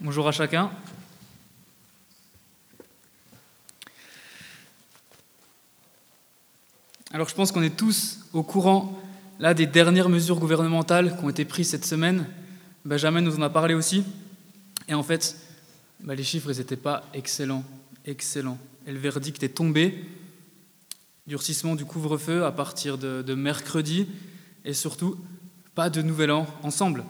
Bonjour à chacun. Alors je pense qu'on est tous au courant là des dernières mesures gouvernementales qui ont été prises cette semaine. Benjamin nous en a parlé aussi. Et en fait, bah, les chiffres n'étaient pas excellents, excellents. Et le verdict est tombé. Durcissement du couvre-feu à partir de, de mercredi et surtout pas de nouvel an ensemble.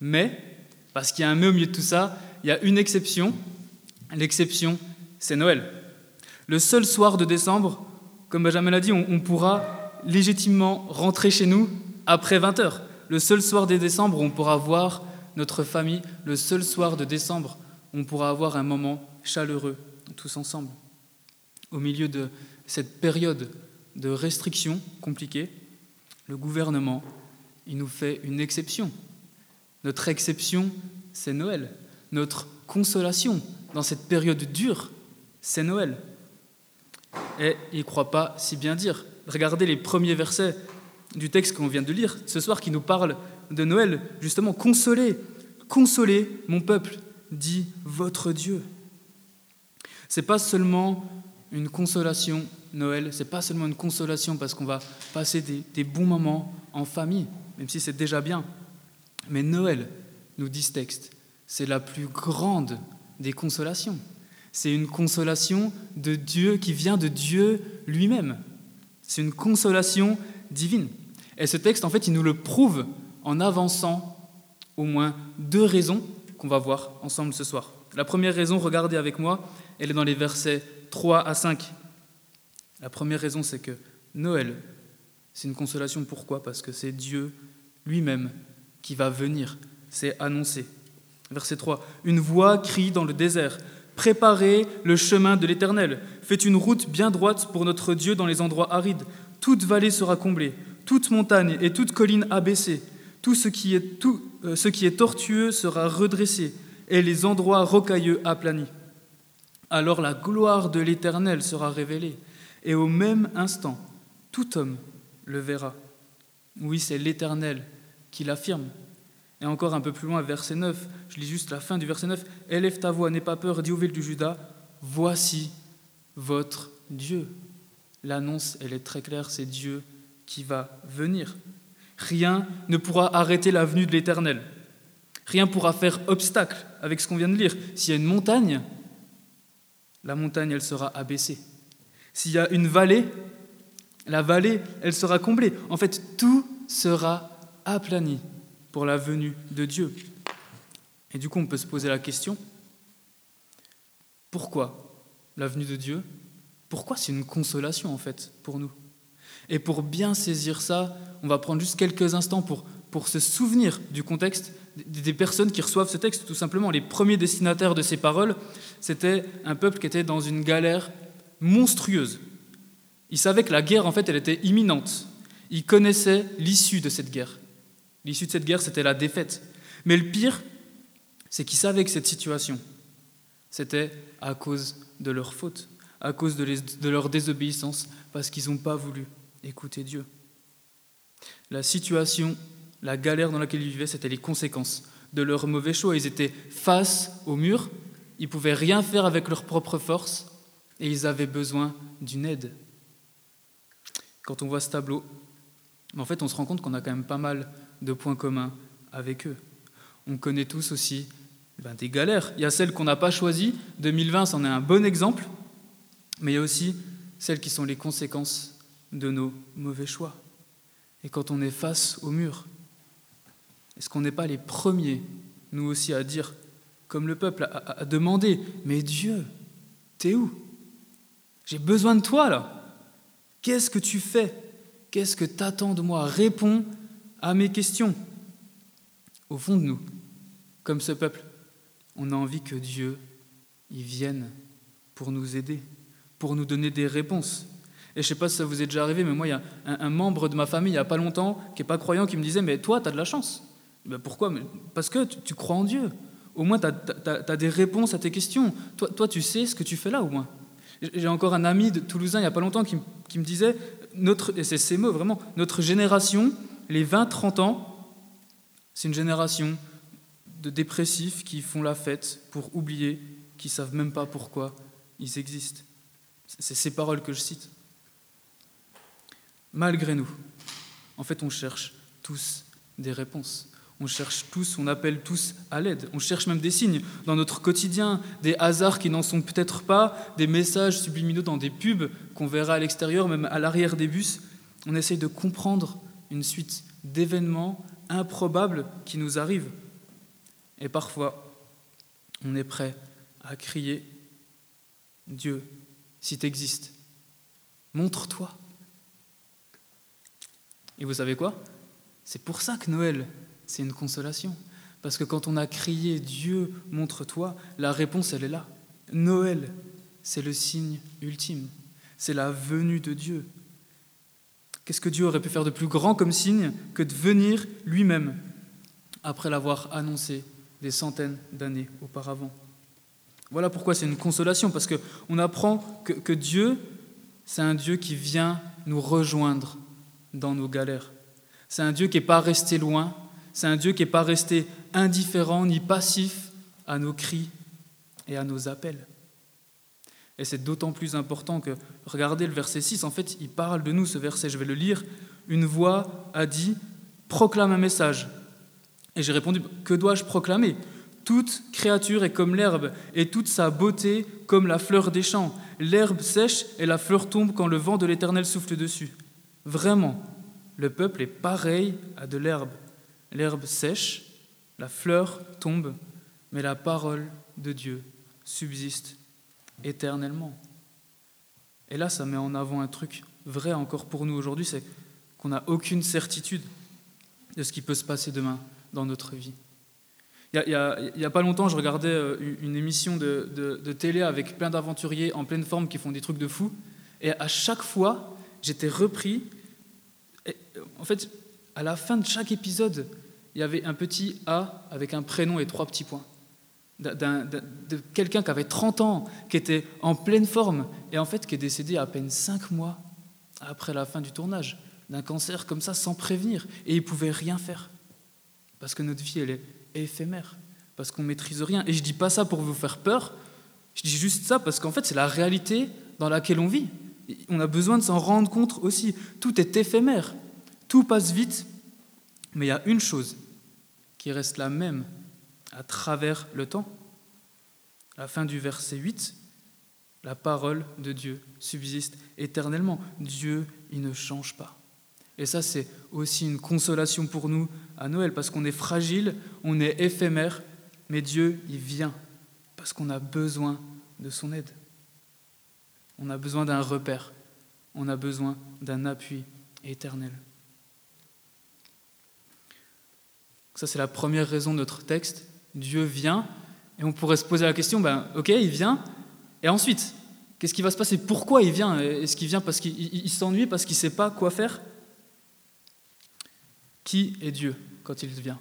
Mais, parce qu'il y a un mais au milieu de tout ça, il y a une exception. L'exception, c'est Noël. Le seul soir de décembre, comme Benjamin l'a dit, on, pourra légitimement rentrer chez nous après 20 heures. Le seul soir de décembre, on pourra voir notre famille. Le seul soir de décembre, on pourra avoir un moment chaleureux, tous ensemble. Au milieu de cette période de restrictions compliquées, le gouvernement, il nous fait une exception. Notre exception, c'est Noël. Notre consolation dans cette période dure, c'est Noël. Et il ne croit pas si bien dire. Regardez les premiers versets du texte qu'on vient de lire ce soir qui nous parle de Noël. Justement, consolez, consolez mon peuple, dit votre Dieu. C'est pas seulement une consolation Noël, c'est pas seulement une consolation parce qu'on va passer des, bons moments en famille, même si c'est déjà bien. Mais Noël, nous dit ce texte, c'est la plus grande des consolations. C'est une consolation de Dieu qui vient de Dieu lui-même. C'est une consolation divine. Et ce texte, en fait, il nous le prouve en avançant au moins deux raisons qu'on va voir ensemble ce soir. La première raison, regardez avec moi, elle est dans les versets 3 à 5. La première raison, c'est que Noël, c'est une consolation. Pourquoi? Parce que c'est Dieu lui-même qui va venir. C'est annoncé. Verset 3. Une voix crie dans le désert. Préparez le chemin de l'Éternel. Faites une route bien droite pour notre Dieu dans les endroits arides. Toute vallée sera comblée, toute montagne et toute colline abaissée. Tout ce qui est, tout, euh, ce qui est tortueux sera redressé, et les endroits rocailleux aplanis. Alors la gloire de l'Éternel sera révélée, et au même instant, tout homme le verra. Oui, c'est l'Éternel qui l'affirme. Et encore un peu plus loin, verset 9, je lis juste la fin du verset 9, Élève ta voix, n'aie pas peur, dis aux villes du Juda, voici votre Dieu. L'annonce, elle est très claire, c'est Dieu qui va venir. Rien ne pourra arrêter la venue de l'Éternel. Rien pourra faire obstacle avec ce qu'on vient de lire. S'il y a une montagne, la montagne, elle sera abaissée. S'il y a une vallée, la vallée, elle sera comblée. En fait, tout sera aplani pour la venue de Dieu. Et du coup, on peut se poser la question, pourquoi la venue de Dieu? Pourquoi c'est une consolation, en fait, pour nous? Et pour bien saisir ça, on va prendre juste quelques instants pour, pour se souvenir du contexte des personnes qui reçoivent ce texte, tout simplement. Les premiers destinataires de ces paroles, c'était un peuple qui était dans une galère monstrueuse. Ils savaient que la guerre, en fait, elle était imminente. Ils connaissaient l'issue de cette guerre. L'issue de cette guerre, c'était la défaite. Mais le pire, c'est qu'ils savaient que cette situation, c'était à cause de leur faute, à cause de, leur désobéissance, parce qu'ils n'ont pas voulu écouter Dieu. La situation, la galère dans laquelle ils vivaient, c'était les conséquences de leur mauvais choix. Ils étaient face au mur, ils ne pouvaient rien faire avec leur propre force, et ils avaient besoin d'une aide. Quand on voit ce tableau, en fait, on se rend compte qu'on a quand même pas mal de points communs avec eux. On connaît tous aussi ben, des galères. Il y a celles qu'on n'a pas choisies. 2020, c'en est un bon exemple. Mais il y a aussi celles qui sont les conséquences de nos mauvais choix. Et quand on est face au mur, est-ce qu'on n'est pas les premiers, nous aussi, à dire, comme le peuple, à, à demander, mais Dieu, t'es où? J'ai besoin de toi là. Qu'est-ce que tu fais? Qu'est-ce que t'attends de moi? Réponds à mes questions. Au fond de nous, comme ce peuple, on a envie que Dieu y vienne pour nous aider, pour nous donner des réponses. Et je sais pas si ça vous est déjà arrivé, mais moi, il y a un, membre de ma famille, il n'y a pas longtemps, qui n'est pas croyant, qui me disait, mais toi, tu as de la chance. Ben pourquoi? Parce que tu, crois en Dieu. Au moins, tu as, as, des réponses à tes questions. Toi, toi, tu sais ce que tu fais là, au moins. J'ai encore un ami de Toulousain, il n'y a pas longtemps, qui, qui me disait, notre, et c'est ces mots, vraiment, notre génération, les 20-30 ans, c'est une génération de dépressifs qui font la fête pour oublier, qui savent même pas pourquoi ils existent. C'est ces paroles que je cite. Malgré nous, en fait, on cherche tous des réponses. On cherche tous, on appelle tous à l'aide. On cherche même des signes dans notre quotidien, des hasards qui n'en sont peut-être pas, des messages subliminaux dans des pubs qu'on verra à l'extérieur, même à l'arrière des bus. On essaye de comprendre une suite d'événements improbables qui nous arrivent. Et parfois, on est prêt à crier Dieu, si tu existes, montre-toi. Et vous savez quoi? C'est pour ça que Noël, c'est une consolation. Parce que quand on a crié Dieu, montre-toi, la réponse, elle est là. Noël, c'est le signe ultime. C'est la venue de Dieu. Qu'est-ce que Dieu aurait pu faire de plus grand comme signe que de venir lui-même après l'avoir annoncé des centaines d'années auparavant? Voilà pourquoi c'est une consolation, parce qu'on apprend que, que Dieu, c'est un Dieu qui vient nous rejoindre dans nos galères. C'est un Dieu qui n'est pas resté loin, c'est un Dieu qui n'est pas resté indifférent ni passif à nos cris et à nos appels. Et c'est d'autant plus important que, regardez le verset 6, en fait, il parle de nous, ce verset, je vais le lire. Une voix a dit, proclame un message. Et j'ai répondu, que dois-je proclamer? Toute créature est comme l'herbe, et toute sa beauté comme la fleur des champs. L'herbe sèche et la fleur tombe quand le vent de l'Éternel souffle dessus. Vraiment, le peuple est pareil à de l'herbe. L'herbe sèche, la fleur tombe, mais la parole de Dieu subsiste éternellement. Et là, ça met en avant un truc vrai encore pour nous aujourd'hui, c'est qu'on n'a aucune certitude de ce qui peut se passer demain dans notre vie. Il n'y a, pas longtemps, je regardais euh, une émission de, de télé avec plein d'aventuriers en pleine forme qui font des trucs de fou, et à chaque fois, j'étais repris en fait, à la fin de chaque épisode, il y avait un petit A avec un prénom et trois petits points. De quelqu'un qui avait 30 ans, qui était en pleine forme, et en fait qui est décédé à peine 5 mois après la fin du tournage, d'un cancer comme ça, sans prévenir, et il pouvait rien faire. Parce que notre vie, elle est éphémère, parce qu'on ne maîtrise rien. Et je ne dis pas ça pour vous faire peur, je dis juste ça parce qu'en fait, c'est la réalité dans laquelle on vit. On a besoin de s'en rendre compte aussi. Tout est éphémère. Tout passe vite, mais il y a une chose qui reste la même à travers le temps. À la fin du verset 8, la parole de Dieu subsiste éternellement. Dieu, il ne change pas. Et ça, c'est aussi une consolation pour nous à Noël, parce qu'on est fragile, on est éphémère, mais Dieu, il vient, parce qu'on a besoin de son aide. On a besoin d'un repère, on a besoin d'un appui éternel. Ça, c'est la première raison de notre texte. Dieu vient, et on pourrait se poser la question, ben, ok, il vient, et ensuite, qu'est-ce qui va se passer? Pourquoi il vient? Est-ce qu'il vient parce qu'il s'ennuie, parce qu'il ne sait pas quoi faire? Qui est Dieu quand il vient?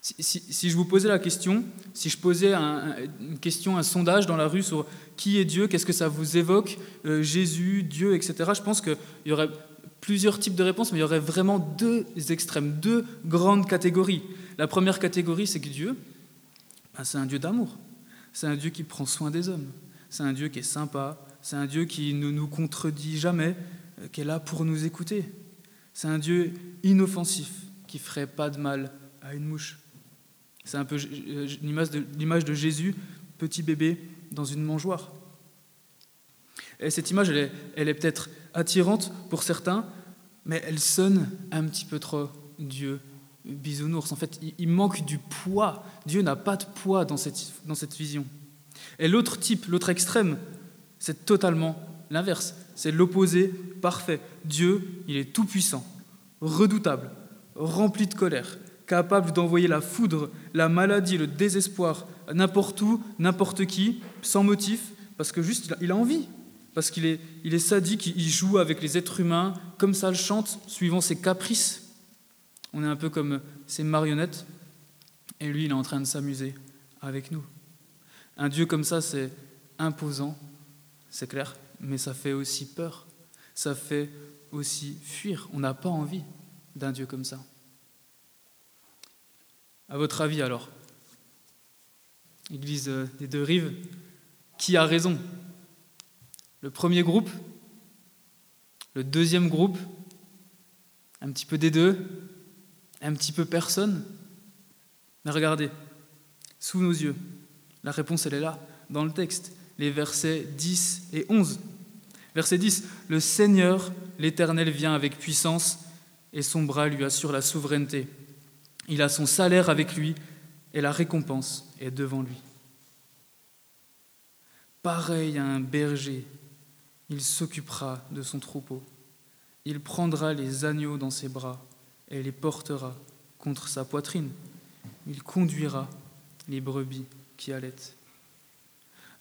Si, je vous posais la question, si je posais une question, un sondage dans la rue sur qui est Dieu, qu'est-ce que ça vous évoque, euh, Jésus, Dieu, etc., je pense qu'il y aurait plusieurs types de réponses, mais il y aurait vraiment deux extrêmes, deux grandes catégories. La première catégorie, c'est que Dieu, ben, c'est un Dieu d'amour. C'est un Dieu qui prend soin des hommes. C'est un Dieu qui est sympa. C'est un Dieu qui ne nous contredit jamais, euh, qui est là pour nous écouter. C'est un Dieu inoffensif, qui ferait pas de mal à une mouche. C'est un peu euh, l'image de, Jésus, petit bébé dans une mangeoire. Et cette image, elle est, peut-être attirante pour certains, mais elle sonne un petit peu trop Dieu bisounours. En fait, il manque du poids. Dieu n'a pas de poids dans cette, dans cette vision. Et l'autre type, l'autre extrême, c'est totalement l'inverse. C'est l'opposé parfait. Dieu, il est tout-puissant, redoutable, rempli de colère, capable d'envoyer la foudre, la maladie, le désespoir, n'importe où, n'importe qui, sans motif, parce que juste il a envie parce qu'il est, il est sadique, il joue avec les êtres humains, comme ça le chante, suivant ses caprices. On est un peu comme ses marionnettes, et lui, il est en train de s'amuser avec nous. Un Dieu comme ça, c'est imposant, c'est clair, mais ça fait aussi peur, ça fait aussi fuir. On n'a pas envie d'un Dieu comme ça. À votre avis alors, Église des deux rives, qui a raison? Le premier groupe? Le deuxième groupe? Un petit peu des deux? Un petit peu personne Mais regardez, sous nos yeux, la réponse elle est là, dans le texte, les versets 10 et 11. Verset 10, Le Seigneur, l'Éternel, vient avec puissance et son bras lui assure la souveraineté. Il a son salaire avec lui et la récompense est devant lui. Pareil à un berger, il s'occupera de son troupeau. Il prendra les agneaux dans ses bras et les portera contre sa poitrine. Il conduira les brebis qui allaitent.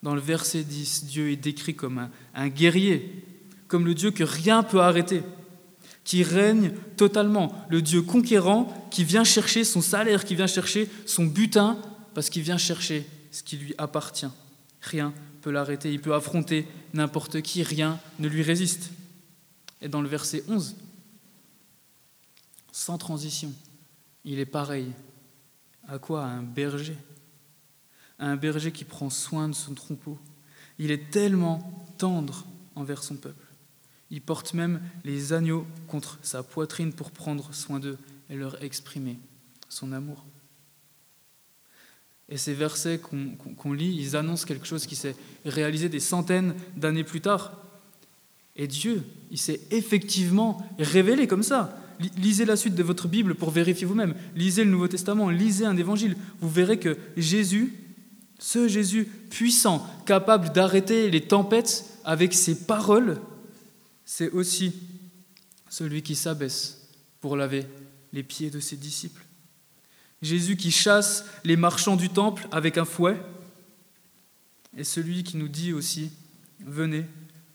Dans le verset 10, Dieu est décrit comme un, un guerrier, comme le Dieu que rien peut arrêter qui règne totalement, le Dieu conquérant qui vient chercher son salaire, qui vient chercher son butin, parce qu'il vient chercher ce qui lui appartient. Rien ne peut l'arrêter, il peut affronter n'importe qui, rien ne lui résiste. Et dans le verset 11, sans transition, il est pareil. À quoi À un berger? Un berger qui prend soin de son troupeau. Il est tellement tendre envers son peuple. Il porte même les agneaux contre sa poitrine pour prendre soin d'eux et leur exprimer son amour. Et ces versets qu'on lit, ils annoncent quelque chose qui s'est réalisé des centaines d'années plus tard. Et Dieu, il s'est effectivement révélé comme ça. Lisez la suite de votre Bible pour vérifier vous-même. Lisez le Nouveau Testament, lisez un évangile. Vous verrez que Jésus, ce Jésus puissant, capable d'arrêter les tempêtes avec ses paroles, c'est aussi celui qui s'abaisse pour laver les pieds de ses disciples. Jésus qui chasse les marchands du temple avec un fouet, et celui qui nous dit aussi, venez,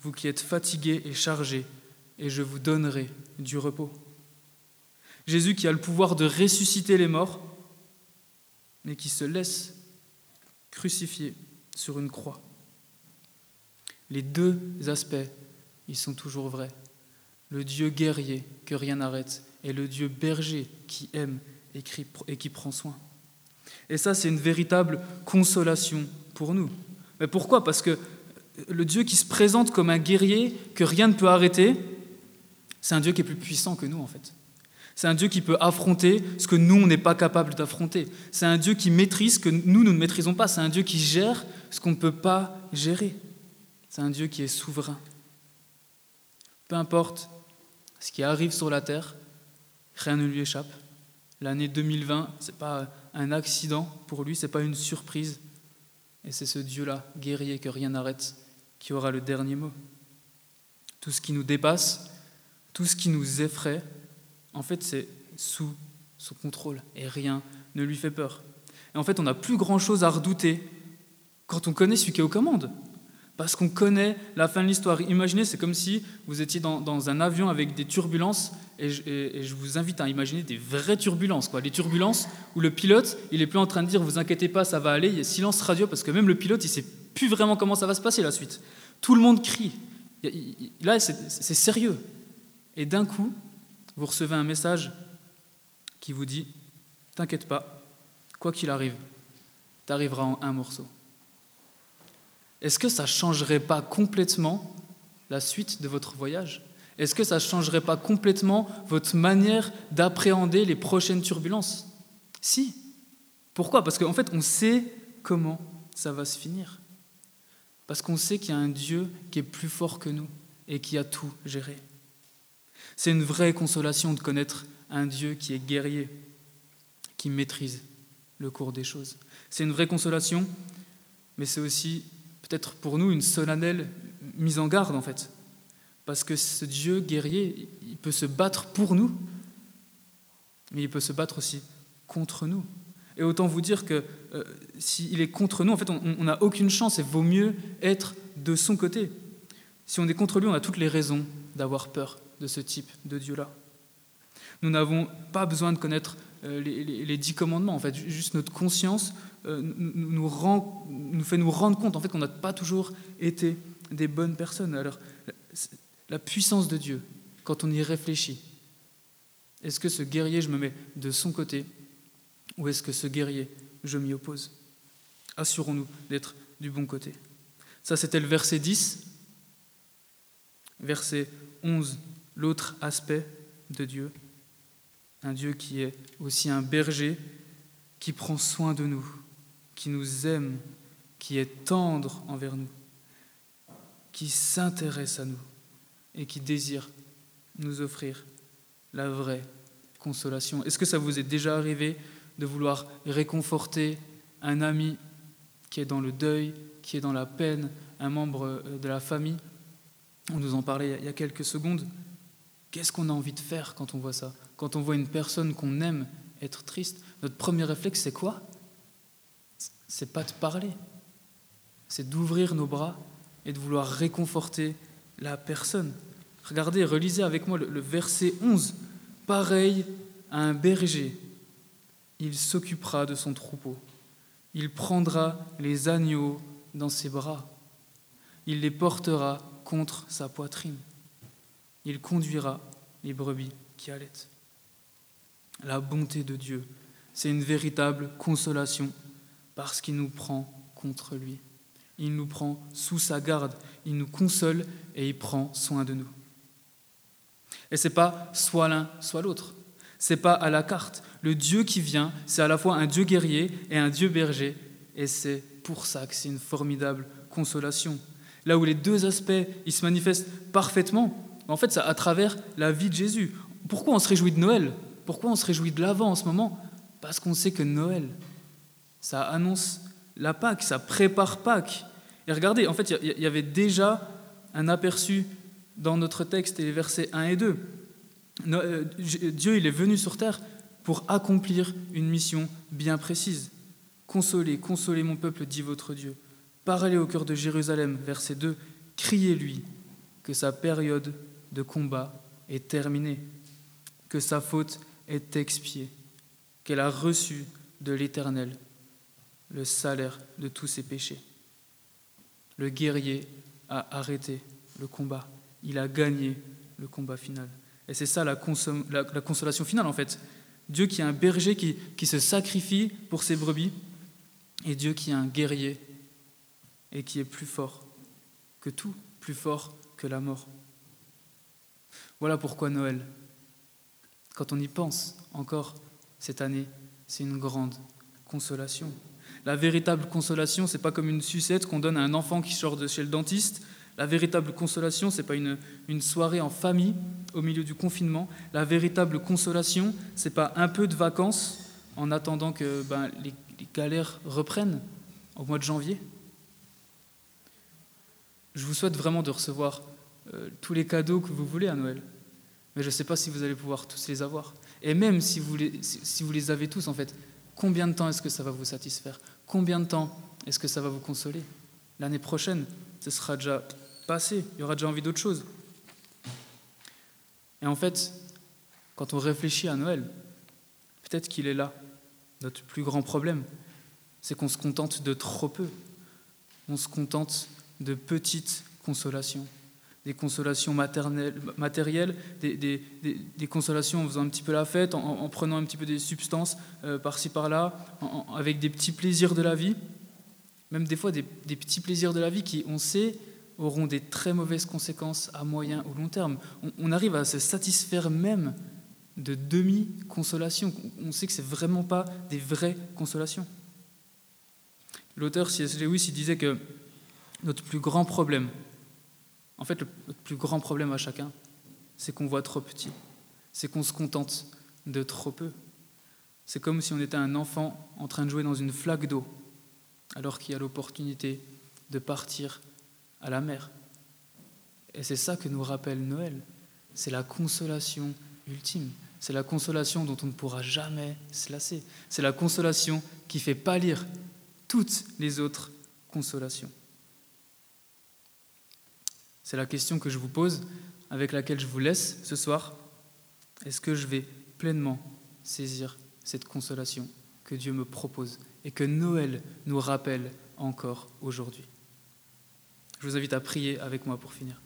vous qui êtes fatigués et chargés, et je vous donnerai du repos. Jésus qui a le pouvoir de ressusciter les morts, mais qui se laisse crucifier sur une croix. Les deux aspects ils sont toujours vrais. Le Dieu guerrier que rien n'arrête et le Dieu berger qui aime et qui prend soin. Et ça, c'est une véritable consolation pour nous. Mais pourquoi? Parce que le Dieu qui se présente comme un guerrier que rien ne peut arrêter, c'est un Dieu qui est plus puissant que nous, en fait. C'est un Dieu qui peut affronter ce que nous, on n'est pas capable d'affronter. C'est un Dieu qui maîtrise ce que nous, nous ne maîtrisons pas. C'est un Dieu qui gère ce qu'on ne peut pas gérer. C'est un Dieu qui est souverain. Peu importe ce qui arrive sur la terre, rien ne lui échappe. L'année 2020, ce n'est pas un accident pour lui, ce n'est pas une surprise. Et c'est ce Dieu-là, guerrier que rien n'arrête, qui aura le dernier mot. Tout ce qui nous dépasse, tout ce qui nous effraie, en fait, c'est sous contrôle et rien ne lui fait peur. Et en fait, on n'a plus grand-chose à redouter quand on connaît celui qui est aux commandes parce qu'on connaît la fin de l'histoire. Imaginez, c'est comme si vous étiez dans, un avion avec des turbulences, et je, vous invite à imaginer des vraies turbulences. Quoi. Les turbulences où le pilote, il est plus en train de dire, vous inquiétez pas, ça va aller, il y a silence radio, parce que même le pilote, il sait plus vraiment comment ça va se passer la suite. Tout le monde crie. Là, c'est sérieux. Et d'un coup, vous recevez un message qui vous dit, t'inquiète pas, quoi qu'il arrive, tu arriveras en un morceau est-ce que ça ne changerait pas complètement la suite de votre voyage? Est-ce que ça ne changerait pas complètement votre manière d'appréhender les prochaines turbulences? Si. Pourquoi? Parce qu'en fait, on sait comment ça va se finir. Parce qu'on sait qu'il y a un Dieu qui est plus fort que nous et qui a tout géré. C'est une vraie consolation de connaître un Dieu qui est guerrier, qui maîtrise le cours des choses. C'est une vraie consolation, mais c'est aussi peut-être pour nous une solennelle mise en garde en fait. Parce que ce Dieu guerrier, il peut se battre pour nous, mais il peut se battre aussi contre nous. Et autant vous dire que euh, s'il est contre nous, en fait, on n'a aucune chance et vaut mieux être de son côté. Si on est contre lui, on a toutes les raisons d'avoir peur de ce type de Dieu-là. Nous n'avons pas besoin de connaître euh, les, dix commandements. En fait, juste notre conscience euh, nous, nous fait nous rendre compte en fait qu'on n'a pas toujours été des bonnes personnes. Alors, la puissance de Dieu, quand on y réfléchit, est-ce que ce guerrier, je me mets de son côté, ou est-ce que ce guerrier, je m'y oppose? Assurons-nous d'être du bon côté. Ça, c'était le verset 10. Verset 11, l'autre aspect de Dieu. Un Dieu qui est aussi un berger, qui prend soin de nous, qui nous aime, qui est tendre envers nous, qui s'intéresse à nous et qui désire nous offrir la vraie consolation. Est-ce que ça vous est déjà arrivé de vouloir réconforter un ami qui est dans le deuil, qui est dans la peine, un membre euh, de la famille? On nous en parlait il y a quelques secondes. Qu'est-ce qu'on a envie de faire quand on voit ça? Quand on voit une personne qu'on aime être triste, notre premier réflexe, c'est quoi? C'est pas de parler, c'est d'ouvrir nos bras et de vouloir réconforter la personne. Regardez, relisez avec moi le, verset 11. Pareil à un berger, il s'occupera de son troupeau. Il prendra les agneaux dans ses bras. Il les portera contre sa poitrine. Il conduira les brebis qui allaitent. La bonté de Dieu, c'est une véritable consolation parce qu'il nous prend contre lui. Il nous prend sous sa garde, il nous console et il prend soin de nous. Et c'est pas soit l'un, soit l'autre. C'est pas à la carte. Le Dieu qui vient, c'est à la fois un Dieu guerrier et un Dieu berger. Et c'est pour ça que c'est une formidable consolation. Là où les deux aspects, ils se manifestent parfaitement, en fait, c'est à travers la vie de Jésus. Pourquoi on se réjouit de Noël? Pourquoi on se réjouit de l'Avent en ce moment? Parce qu'on sait que Noël, ça annonce la Pâque, ça prépare Pâque. Et regardez, en fait, il y avait déjà un aperçu dans notre texte, et les versets 1 et 2. Euh, Dieu, il est venu sur terre pour accomplir une mission bien précise. Consolez, consolez mon peuple, dit votre Dieu. Parlez au cœur de Jérusalem, verset 2. Criez-lui que sa période de combat est terminée, que sa faute est expiée, qu'elle a reçu de l'Éternel le salaire de tous ses péchés. Le guerrier a arrêté le combat, il a gagné le combat final. Et c'est ça la, consolation finale en fait. Dieu qui est un berger qui, qui se sacrifie pour ses brebis, et Dieu qui est un guerrier et qui est plus fort que tout, plus fort que la mort. Voilà pourquoi Noël, quand on y pense encore cette année, c'est une grande consolation. La véritable consolation, c'est pas comme une sucette qu'on donne à un enfant qui sort de chez le dentiste. La véritable consolation, c'est pas une, une soirée en famille au milieu du confinement. La véritable consolation, c'est pas un peu de vacances en attendant que ben, les, les galères reprennent au mois de janvier. Je vous souhaite vraiment de recevoir euh, tous les cadeaux que vous voulez à Noël. Mais je ne sais pas si vous allez pouvoir tous les avoir. Et même si vous les, si vous les avez tous, en fait, combien de temps est-ce que ça va vous satisfaire? Combien de temps est-ce que ça va vous consoler? L'année prochaine, ce sera déjà passé, il y aura déjà envie d'autre chose. Et en fait, quand on réfléchit à Noël, peut-être qu'il est là. Notre plus grand problème, c'est qu'on se contente de trop peu. On se contente de petites consolations des consolations matérielles, des, consolations en faisant un petit peu la fête, en, prenant un petit peu des substances euh, par-ci par-là, avec des petits plaisirs de la vie, même des fois des, petits plaisirs de la vie qui, on sait, auront des très mauvaises conséquences à moyen ou long terme. On, arrive à se satisfaire même de demi-consolations. On sait que ce n'est vraiment pas des vraies consolations. L'auteur C.S. Lewis disait que notre plus grand problème, en fait, le plus grand problème à chacun, c'est qu'on voit trop petit, c'est qu'on se contente de trop peu. C'est comme si on était un enfant en train de jouer dans une flaque d'eau, alors qu'il y a l'opportunité de partir à la mer. Et c'est ça que nous rappelle Noël. C'est la consolation ultime. C'est la consolation dont on ne pourra jamais se lasser. C'est la consolation qui fait pâlir toutes les autres consolations. C'est la question que je vous pose, avec laquelle je vous laisse ce soir. Est-ce que je vais pleinement saisir cette consolation que Dieu me propose et que Noël nous rappelle encore aujourd'hui? Je vous invite à prier avec moi pour finir.